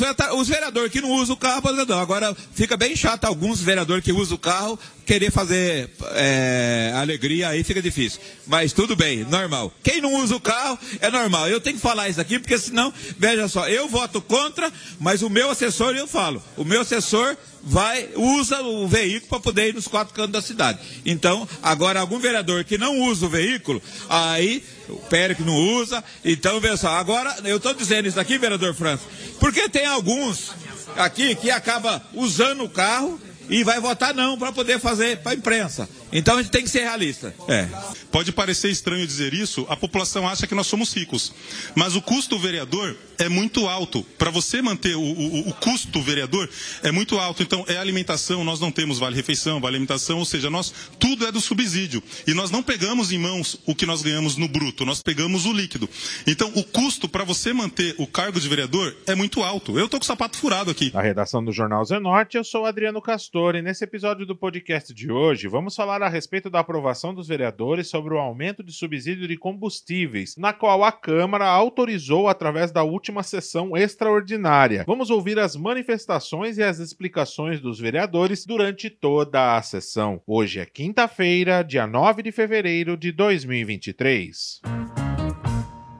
os, os vereadores que não usam o carro, aposentam. Agora fica bem chato alguns vereadores que usam o carro querer fazer é, alegria, aí fica difícil. Mas tudo bem, normal. Quem não usa o carro é normal. Eu tenho que falar isso aqui, porque senão, veja só, eu voto contra, mas o meu assessor, eu falo, o meu assessor vai, usa o veículo para poder ir nos quatro cantos da cidade. Então, agora algum vereador que não usa o veículo, aí o Pérez não usa, então veja só, agora eu estou dizendo isso aqui, vereador França, porque tem alguns aqui que acaba usando o carro e vai votar não para poder fazer para a imprensa. Então a gente tem que ser realista. É. Pode parecer estranho dizer isso, a população acha que nós somos ricos. Mas o custo do vereador é muito alto. Para você manter o, o, o, custo do vereador é muito alto. Então é alimentação, nós não temos vale-refeição, vale-alimentação, ou seja, nós tudo é do subsídio. E nós não pegamos em mãos o que nós ganhamos no bruto, nós pegamos o líquido. Então o custo para você manter o cargo de vereador é muito alto. Eu estou com o sapato furado aqui. Na redação do Jornal Zenorte, eu sou Adriano Castor e nesse episódio do podcast de hoje vamos falar a respeito da aprovação dos vereadores sobre o aumento de subsídio de combustíveis, na qual a Câmara autorizou através da última sessão extraordinária. Vamos ouvir as manifestações e as explicações dos vereadores durante toda a sessão. Hoje é quinta-feira, dia 9 de fevereiro de 2023.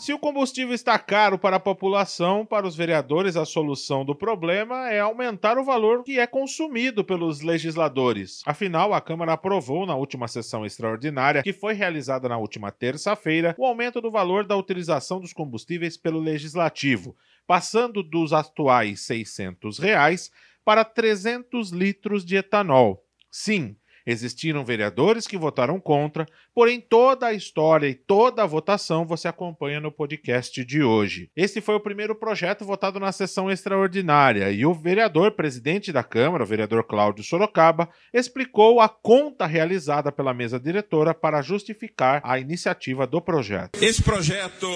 Se o combustível está caro para a população, para os vereadores a solução do problema é aumentar o valor que é consumido pelos legisladores. Afinal, a Câmara aprovou na última sessão extraordinária, que foi realizada na última terça-feira, o aumento do valor da utilização dos combustíveis pelo legislativo, passando dos atuais 600 reais para 300 litros de etanol. Sim, Existiram vereadores que votaram contra, porém toda a história e toda a votação você acompanha no podcast de hoje. Esse foi o primeiro projeto votado na sessão extraordinária e o vereador presidente da Câmara, o vereador Cláudio Sorocaba, explicou a conta realizada pela mesa diretora para justificar a iniciativa do projeto. Esse projeto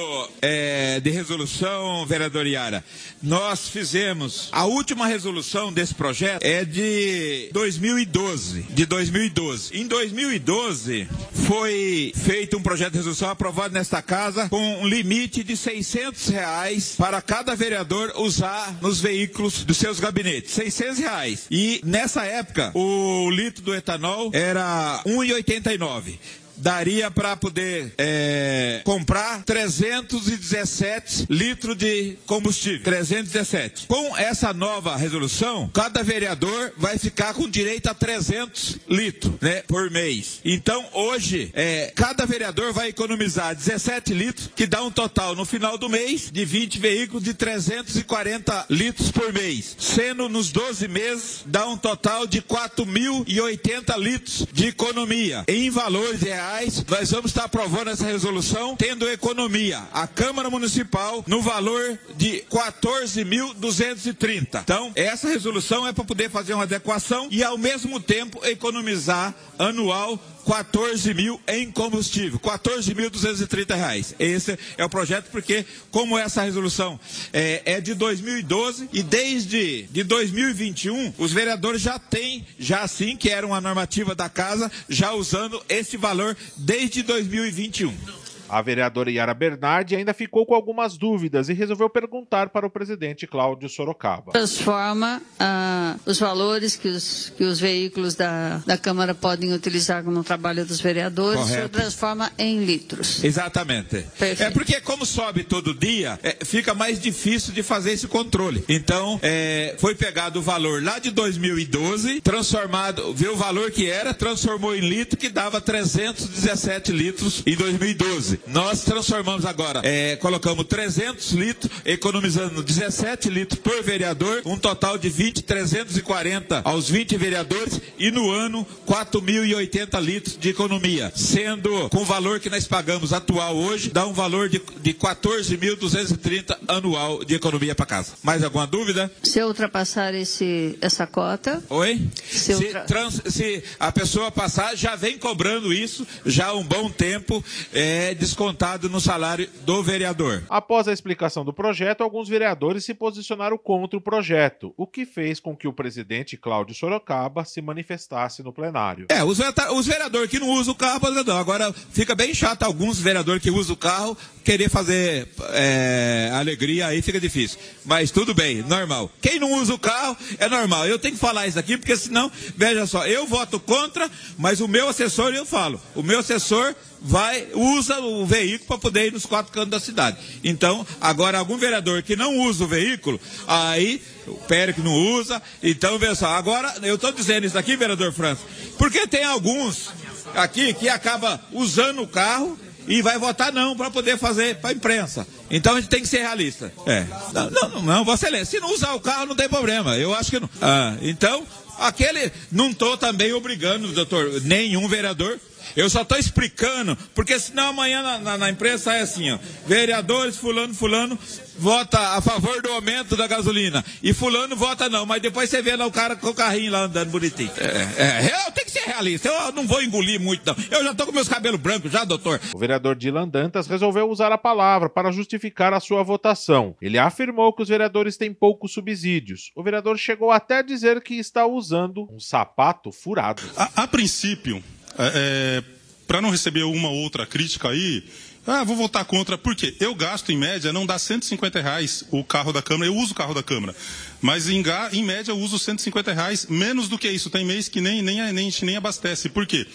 é, de resolução, vereador Iara, nós fizemos a última resolução desse projeto é de 2012, de 2012 2012. Em 2012, foi feito um projeto de resolução aprovado nesta casa com um limite de 600 reais para cada vereador usar nos veículos dos seus gabinetes. 600 reais. E nessa época, o litro do etanol era 1,89 daria para poder é, comprar 317 litros de combustível. 317. Com essa nova resolução, cada vereador vai ficar com direito a 300 litros né, por mês. Então, hoje, é, cada vereador vai economizar 17 litros, que dá um total no final do mês de 20 veículos de 340 litros por mês. Sendo nos 12 meses, dá um total de 4.080 litros de economia. Em valores reais reais, nós vamos estar aprovando essa resolução, tendo economia, a Câmara Municipal, no valor de 14.230. Então, essa resolução é para poder fazer uma adequação e, ao mesmo tempo, economizar anual 14 mil em combustível, 14.230 reais. Esse é o projeto, porque como essa resolução é, é, de 2012 e desde de 2021, os vereadores já têm, já sim, que era uma normativa da casa, já usando esse valor desde 2021. A vereadora Yara Bernardi ainda ficou com algumas dúvidas e resolveu perguntar para o presidente Cláudio Sorocaba. Transforma uh, os valores que os, que os veículos da, da Câmara podem utilizar no trabalho dos vereadores, Correto. transforma em litros. Exatamente. Perfeito. É porque como sobe todo dia, é, fica mais difícil de fazer esse controle. Então, é, foi pegado o valor lá de 2012, transformado, viu o valor que era, transformou em litro, que dava 317 litros em 2012. Nós transformamos agora, é, colocamos 300 litros, economizando 17 litros por vereador, um total de 20, 340 aos 20 vereadores e no ano 4.080 litros de economia, sendo com o valor que nós pagamos atual hoje, dá um valor de, de 14.230 anual de economia para casa. Mais alguma dúvida? Se ultrapassar esse, essa cota? Oi? Se, se, trans, se a pessoa passar, já vem cobrando isso já há um bom tempo. É, descontado no salário do vereador. Após a explicação do projeto, alguns vereadores se posicionaram contra o projeto, o que fez com que o presidente Cláudio Sorocaba se manifestasse no plenário. É, os, os vereadores que não usam o carro, agora fica bem chato alguns vereadores que usam o carro querer fazer é, alegria, aí fica difícil. Mas tudo bem, normal. Quem não usa o carro é normal. Eu tenho que falar isso aqui, porque senão, veja só, eu voto contra, mas o meu assessor, eu falo, o meu assessor vai, usa o veículo para poder ir nos quatro cantos da cidade. Então, agora algum vereador que não usa o veículo, aí o Pérez não usa, então veja só, agora eu estou dizendo isso aqui, vereador França, porque tem alguns aqui que acaba usando o carro e vai votar não para poder fazer para a imprensa. Então a gente tem que ser realista. É. Não, não, não, Vossa Excelência, se não usar o carro não tem problema. Eu acho que não. Ah, então, aquele. Não estou também obrigando, doutor, nenhum vereador eu só estou explicando, porque senão amanhã na, na, na, imprensa é assim, ó. Vereadores, fulano, fulano, vota a favor do aumento da gasolina. E fulano vota não, mas depois você vê lá o cara com o carrinho lá andando bonitinho. É, é, eu tenho que ser realista, eu não vou engolir muito não. Eu já estou com meus cabelos brancos já, doutor. O vereador Dilan Dantas resolveu usar a palavra para justificar a sua votação. Ele afirmou que os vereadores têm poucos subsídios. O vereador chegou até a dizer que está usando um sapato furado. a, a princípio, é, é para não receber uma ou outra crítica aí, ah, vou votar contra. Por quê? Eu gasto, em média, não dá 150 reais o carro da Câmara. Eu uso o carro da Câmara. Mas, em, em média, eu uso 150 reais. Menos do que isso. Tem mês que nem, nem, nem, nem abastece. Por quê?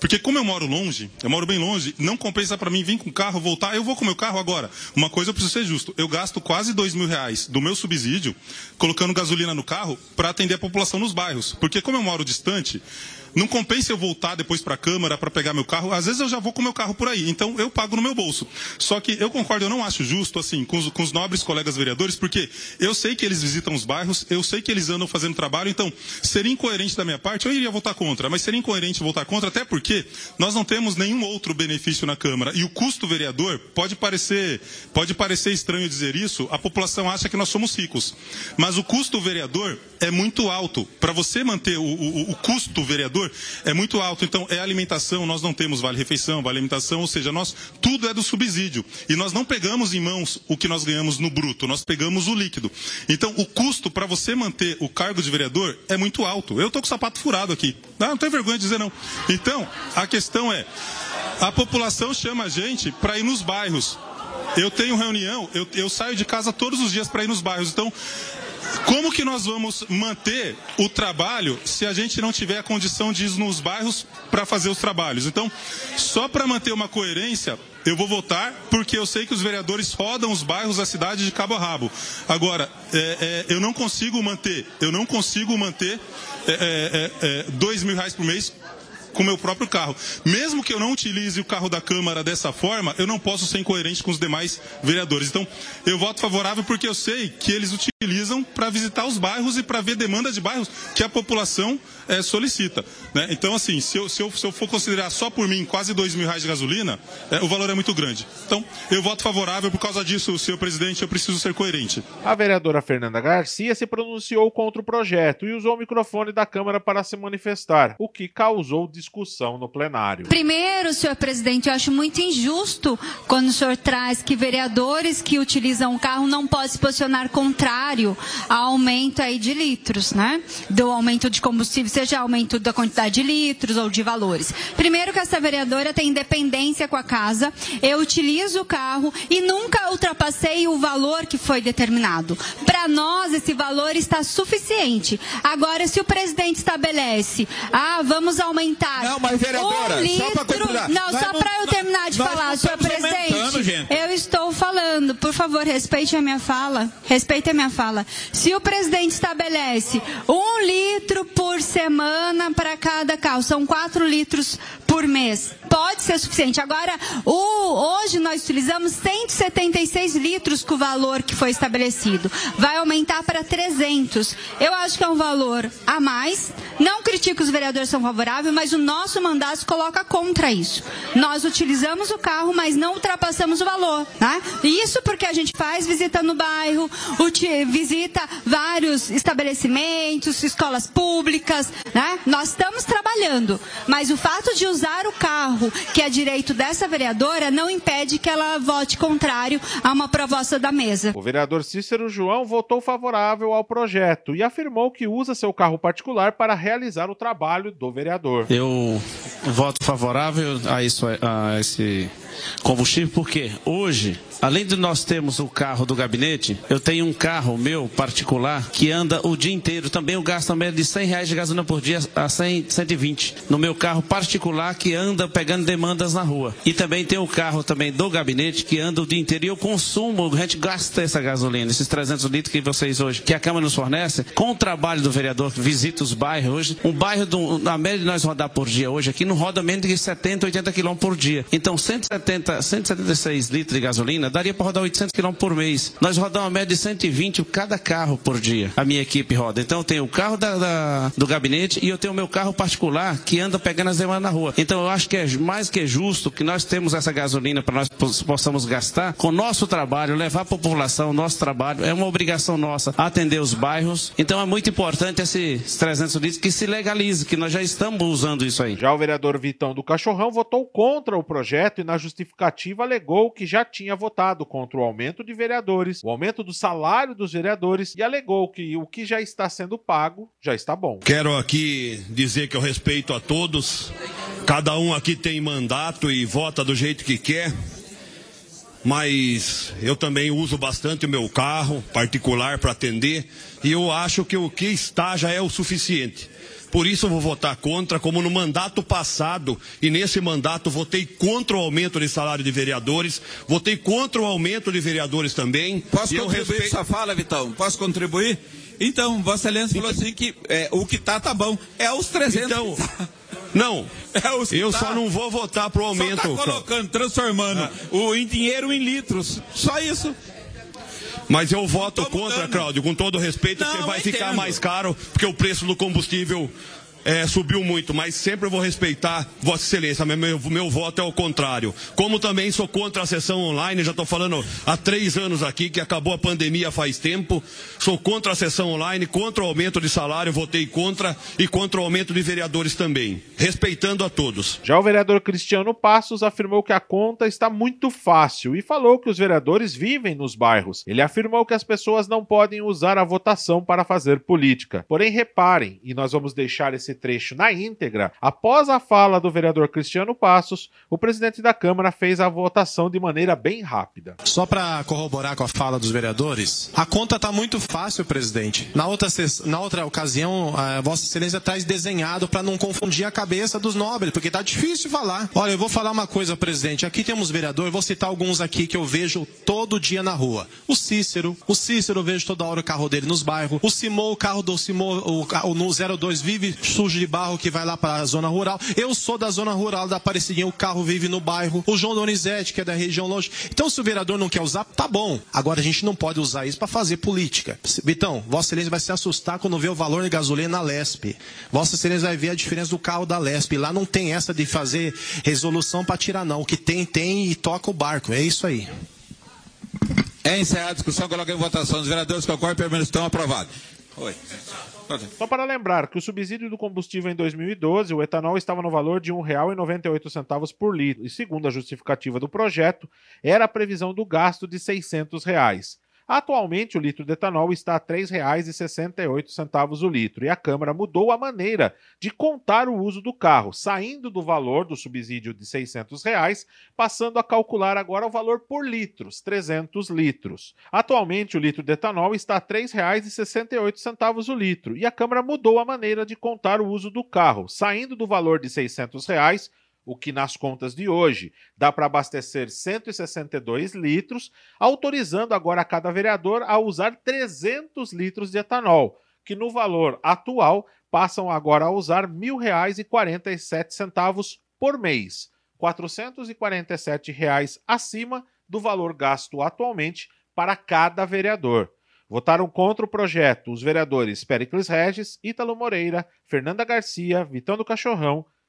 Porque como eu moro longe, eu moro bem longe, não compensa para mim vir com o carro, voltar. Eu vou com o meu carro agora. Uma coisa eu preciso ser justo. Eu gasto quase 2 mil reais do meu subsídio, colocando gasolina no carro, para atender a população nos bairros. Porque como eu moro distante, não compensa eu voltar depois para a Câmara para pegar meu carro. Às vezes eu já vou com meu carro por aí. Então eu pago no meu bolso. Só que eu concordo, eu não acho justo, assim, com os, com os nobres colegas vereadores, porque eu sei que eles visitam os bairros, eu sei que eles andam fazendo trabalho. Então, seria incoerente da minha parte, eu iria votar contra. Mas seria incoerente votar contra, até porque nós não temos nenhum outro benefício na Câmara. E o custo vereador pode parecer, pode parecer estranho dizer isso, a população acha que nós somos ricos. Mas o custo vereador é muito alto. Para você manter o, o, o custo vereador, é muito alto. Então, é alimentação, nós não temos vale-refeição, vale-alimentação, ou seja, nós, tudo é do subsídio. E nós não pegamos em mãos o que nós ganhamos no bruto, nós pegamos o líquido. Então, o custo para você manter o cargo de vereador é muito alto. Eu estou com o sapato furado aqui. Não, não tenho vergonha de dizer não. Então, a questão é, a população chama a gente para ir nos bairros. Eu tenho reunião, eu, eu saio de casa todos os dias para ir nos bairros. Então, como que nós vamos manter o trabalho se a gente não tiver a condição de ir nos bairros para fazer os trabalhos? Então, só para manter uma coerência, eu vou votar porque eu sei que os vereadores rodam os bairros da cidade de cabo a rabo. Agora, é, é, eu não consigo manter, eu não consigo manter é, é, é, é dois mil reais por mês com o meu próprio carro. Mesmo que eu não utilize o carro da Câmara dessa forma, eu não posso ser incoerente com os demais vereadores. Então, eu voto favorável porque eu sei que eles utilizam para visitar os bairros e para ver demanda de bairros que a população é, solicita. Né? Então, assim, se eu, se, eu, se eu for considerar só por mim quase dois mil reais de gasolina, é, o valor é muito grande. Então, eu voto favorável por causa disso, senhor presidente, eu preciso ser coerente. A vereadora Fernanda Garcia se pronunciou contra o projeto e usou o microfone da Câmara para se manifestar, o que causou discussão no plenário. Primeiro, senhor presidente, eu acho muito injusto quando o senhor traz que vereadores que utilizam o carro não podem se posicionar contrário ao aumento aí de litros, né? Do aumento de combustível, seja aumento da quantidade de litros ou de valores. Primeiro que essa vereadora tem independência com a casa, eu utilizo o carro e nunca ultrapassei o valor que foi determinado. Para nós, esse valor está suficiente. Agora, se o presidente estabelece, ah, vamos aumentar não, mas vereadora, um litro... só para Não, só para eu terminar de falar, senhor presidente. Eu estou falando, por favor, respeite a minha fala. Respeite a minha fala. Se o presidente estabelece um litro por semana para cada carro, são quatro litros por mês. Pode ser suficiente. Agora, o, hoje nós utilizamos 176 litros com o valor que foi estabelecido. Vai aumentar para 300. Eu acho que é um valor a mais. Não critico os vereadores são favoráveis, mas o nosso mandato coloca contra isso. Nós utilizamos o carro, mas não ultrapassamos o valor. Né? Isso porque a gente faz visita no bairro, visita vários estabelecimentos, escolas públicas. Né? Nós estamos trabalhando, mas o fato de usar o carro carro, que é direito dessa vereadora, não impede que ela vote contrário a uma proposta da mesa. O vereador Cícero João votou favorável ao projeto e afirmou que usa seu carro particular para realizar o trabalho do vereador. Eu voto favorável a, isso, a esse combustível porque hoje Além de nós termos o carro do gabinete, eu tenho um carro meu particular que anda o dia inteiro. Também eu gasto a média de 100 reais de gasolina por dia a 100, 120. No meu carro particular que anda pegando demandas na rua. E também tem o carro também do gabinete que anda o dia inteiro. E eu consumo, a gente gasta essa gasolina, esses 300 litros que vocês hoje, que a Câmara nos fornece, com o trabalho do vereador que visita os bairros hoje. Um bairro, do, na média de nós rodar por dia hoje aqui, não roda menos de 70, 80 quilômetros por dia. Então 170, 176 litros de gasolina daria para rodar 800 km por mês. Nós rodamos uma média de 120 cada carro por dia. A minha equipe roda. Então eu tenho o carro da, da, do gabinete e eu tenho o meu carro particular que anda pegando as demandas na rua. Então eu acho que é mais que justo que nós temos essa gasolina para nós possamos gastar com o nosso trabalho, levar a população, nosso trabalho. É uma obrigação nossa atender os bairros. Então é muito importante esses 300 litros que se legalize, que nós já estamos usando isso aí. Já o vereador Vitão do Cachorrão votou contra o projeto e na justificativa alegou que já tinha votado contra o aumento de vereadores, o aumento do salário dos vereadores e alegou que o que já está sendo pago já está bom. Quero aqui dizer que eu respeito a todos. Cada um aqui tem mandato e vota do jeito que quer. Mas eu também uso bastante o meu carro particular para atender e eu acho que o que está já é o suficiente. Por isso eu vou votar contra, como no mandato passado, e nesse mandato votei contra o aumento de salário de vereadores, votei contra o aumento de vereadores também. Posso contribuir respeito... com essa fala, Vitão? Posso contribuir? Então, Vossa Excelência falou assim que é, o que tá, tá bom. É os 300. Então, não, é eu tá. só não vou votar pro aumento. Só tá colocando, transformando ah. o em dinheiro em litros. Só isso. Mas eu voto contra, Cláudio, com todo respeito, não, porque vai ficar mais caro, porque o preço do combustível é, subiu muito, mas sempre eu vou respeitar Vossa Excelência. Meu, meu, meu, voto é o contrário. Como também sou contra a sessão online, já estou falando há três anos aqui que acabou a pandemia faz tempo. Sou contra a sessão online, contra o aumento de salário, votei contra e contra o aumento de vereadores também. Respeitando a todos. Já o vereador Cristiano Passos afirmou que a conta está muito fácil e falou que os vereadores vivem nos bairros. Ele afirmou que as pessoas não podem usar a votação para fazer política. Porém, reparem, e nós vamos deixar esse trecho na íntegra, após a fala do vereador Cristiano Passos, o presidente da Câmara fez a votação de maneira bem rápida. Só para corroborar com a fala dos vereadores, a conta está muito fácil, presidente. Na outra, na outra ocasião, Vossa Excelência traz desenhado para não confundir a cabeça dos nobres, porque está difícil falar. Olha, eu vou falar uma coisa, presidente. Aqui temos vereador, vou citar alguns aqui que eu vejo todo dia na rua. O Cícero, o Cícero eu vejo toda hora o carro dele nos bairros. O Simô, o carro do Simô, o, o no 02 vive sujo de barro que vai lá para a zona rural. Eu sou da zona rural da Aparecidinha, o carro vive no bairro. O João Donizete, que é da região longe. Então, se o vereador não quer usar, tá bom. Agora, a gente não pode usar isso para fazer política. Vitão, Vossa Excelência vai se assustar quando ver o valor de gasolina na Lesp. Vossa Excelência vai ver a diferença do carro da Lesp. Lá não tem essa de fazer resolução para tirar, não. O que tem, tem e toca o barco. É isso aí. É encerrada a discussão, coloca em votação. Os vereadores concordam e permanecem estão aprovados. Oi. Só para lembrar que o subsídio do combustível em 2012, o etanol estava no valor de R$ 1,98 por litro, e segundo a justificativa do projeto, era a previsão do gasto de 600 reais. Atualmente, o litro de etanol está a R$ 3,68 o litro e a Câmara mudou a maneira de contar o uso do carro, saindo do valor do subsídio de 600 reais, passando a calcular agora o valor por litros, 300 litros. Atualmente, o litro de etanol está a R$ 3,68 o litro e a Câmara mudou a maneira de contar o uso do carro, saindo do valor de 600 reais, o que nas contas de hoje dá para abastecer 162 litros, autorizando agora a cada vereador a usar 300 litros de etanol, que no valor atual passam agora a usar R$ 1.047 por mês, 447 reais acima do valor gasto atualmente para cada vereador. Votaram contra o projeto os vereadores Pericles Regis, Ítalo Moreira, Fernanda Garcia, Vitão do Cachorrão,